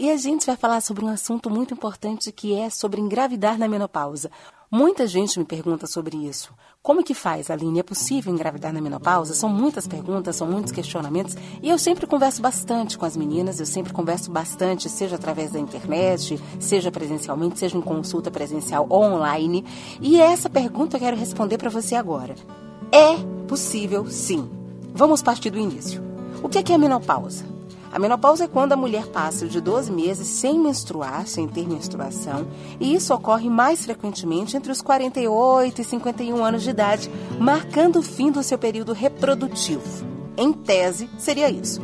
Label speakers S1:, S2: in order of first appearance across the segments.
S1: E a gente vai falar sobre um assunto muito importante que é sobre engravidar na menopausa. Muita gente me pergunta sobre isso. Como que faz, Aline? É possível engravidar na menopausa? São muitas perguntas, são muitos questionamentos. E eu sempre converso bastante com as meninas, eu sempre converso bastante, seja através da internet, seja presencialmente, seja em consulta presencial ou online. E essa pergunta eu quero responder para você agora. É possível, sim. Vamos partir do início. O que é, a menopausa? A menopausa é quando a mulher passa de 12 meses sem menstruar, sem ter menstruação, e isso ocorre mais frequentemente entre os 48 e 51 anos de idade, marcando o fim do seu período reprodutivo. Em tese, seria isso.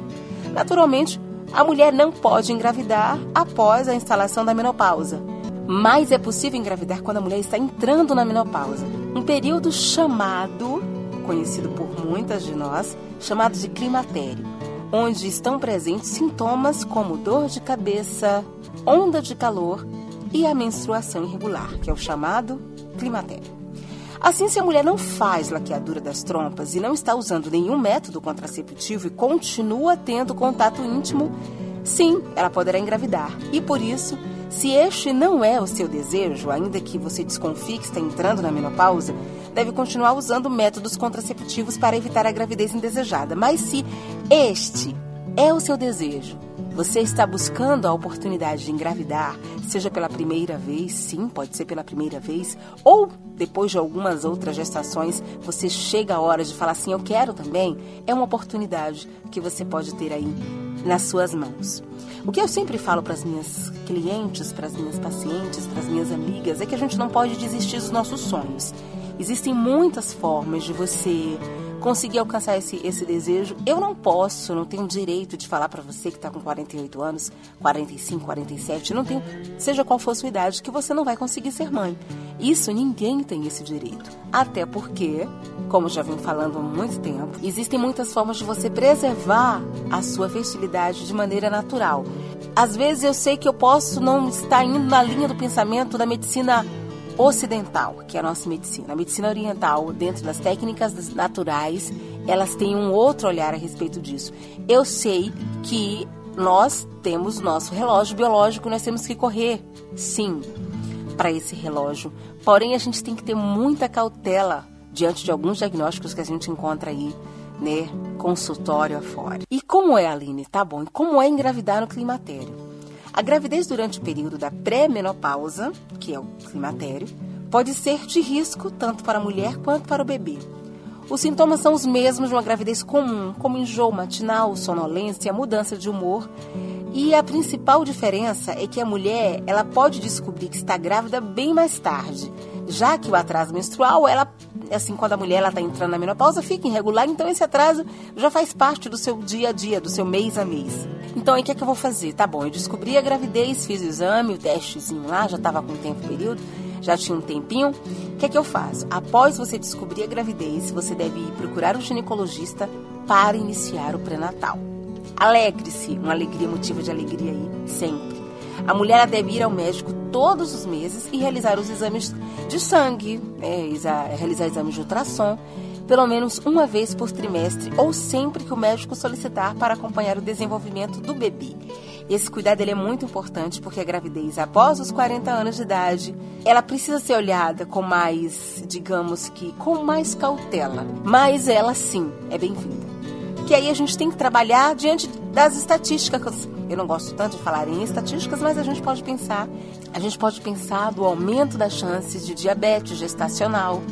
S1: Naturalmente, a mulher não pode engravidar após a instalação da menopausa, mas é possível engravidar quando a mulher está entrando na menopausa, um período chamado conhecido por muitas de nós, chamado de climatério, onde estão presentes sintomas como dor de cabeça, onda de calor e a menstruação irregular, que é o chamado climatério. Assim, se a mulher não faz laqueadura das trompas e não está usando nenhum método contraceptivo e continua tendo contato íntimo, sim, ela poderá engravidar. E por isso, se este não é o seu desejo, ainda que você desconfie que está entrando na menopausa, deve continuar usando métodos contraceptivos para evitar a gravidez indesejada. Mas se este é o seu desejo, você está buscando a oportunidade de engravidar, seja pela primeira vez, sim, pode ser pela primeira vez, ou depois de algumas outras gestações, você chega a hora de falar assim, eu quero também, é uma oportunidade que você pode ter aí nas suas mãos. O que eu sempre falo para as minhas clientes, para as minhas pacientes, para as minhas amigas, é que a gente não pode desistir dos nossos sonhos. Existem muitas formas de você conseguir alcançar esse, esse desejo. Eu não posso, não tenho direito de falar para você que está com 48 anos, 45, 47, não tenho, seja qual for a sua idade, que você não vai conseguir ser mãe. Isso ninguém tem esse direito. Até porque, como já vim falando há muito tempo, existem muitas formas de você preservar a sua fertilidade de maneira natural. Às vezes eu sei que eu posso não estar indo na linha do pensamento da medicina ocidental, que é a nossa medicina. A medicina oriental, dentro das técnicas naturais, elas têm um outro olhar a respeito disso. Eu sei que nós temos nosso relógio biológico, nós temos que correr, sim, para esse relógio. Porém, a gente tem que ter muita cautela diante de alguns diagnósticos que a gente encontra aí, né, consultório afora. E como é, Aline? Tá bom. E como é engravidar no climatério? A gravidez durante o período da pré-menopausa, que é o climatério, pode ser de risco tanto para a mulher quanto para o bebê. Os sintomas são os mesmos de uma gravidez comum, como enjoo matinal, sonolência, mudança de humor. E a principal diferença é que a mulher ela pode descobrir que está grávida bem mais tarde, já que o atraso menstrual, ela, assim, quando a mulher está entrando na menopausa, fica irregular, então esse atraso já faz parte do seu dia a dia, do seu mês a mês. Então, aí o que é que eu vou fazer? Tá bom, eu descobri a gravidez, fiz o exame, o testezinho lá, já estava com tempo período, já tinha um tempinho. O que é que eu faço? Após você descobrir a gravidez, você deve ir procurar um ginecologista para iniciar o pré-natal. Alegre-se, uma alegria, motivo de alegria aí, sempre. A mulher deve ir ao médico todos os meses e realizar os exames de sangue, né, realizar exames de ultrassom pelo menos uma vez por trimestre ou sempre que o médico solicitar para acompanhar o desenvolvimento do bebê. Esse cuidado ele é muito importante porque a gravidez após os 40 anos de idade, ela precisa ser olhada com mais, digamos que, com mais cautela. Mas ela sim é bem-vinda. Que aí a gente tem que trabalhar diante das estatísticas. Eu não gosto tanto de falar em estatísticas, mas a gente pode pensar, a gente pode pensar do aumento das chances de diabetes gestacional,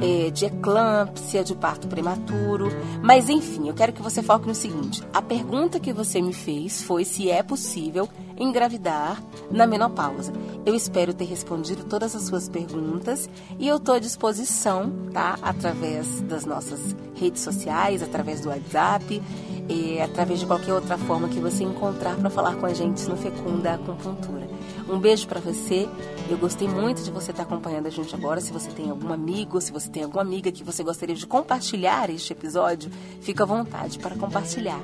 S1: é, de eclâmpsia, de parto prematuro. Mas enfim, eu quero que você foque no seguinte: a pergunta que você me fez foi se é possível engravidar na menopausa. Eu espero ter respondido todas as suas perguntas e eu estou à disposição, tá? Através das nossas redes sociais, através do WhatsApp, e através de qualquer outra forma que você encontrar para falar com a gente no Fecunda Acupuntura. Um beijo para você. Eu gostei muito de você estar acompanhando a gente agora. Se você tem algum amigo, se você tem alguma amiga que você gostaria de compartilhar este episódio, fica à vontade para compartilhar.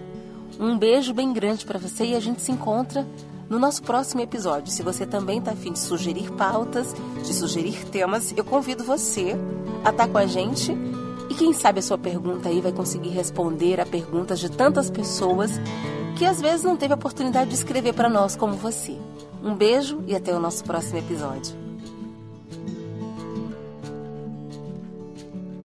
S1: Um beijo bem grande para você e a gente se encontra no nosso próximo episódio. Se você também está afim de sugerir pautas, de sugerir temas, eu convido você a estar tá com a gente E quem sabe a sua pergunta aí vai conseguir responder a perguntas de tantas pessoas que às vezes não teve a oportunidade de escrever para nós como você. Um beijo e até o nosso próximo episódio.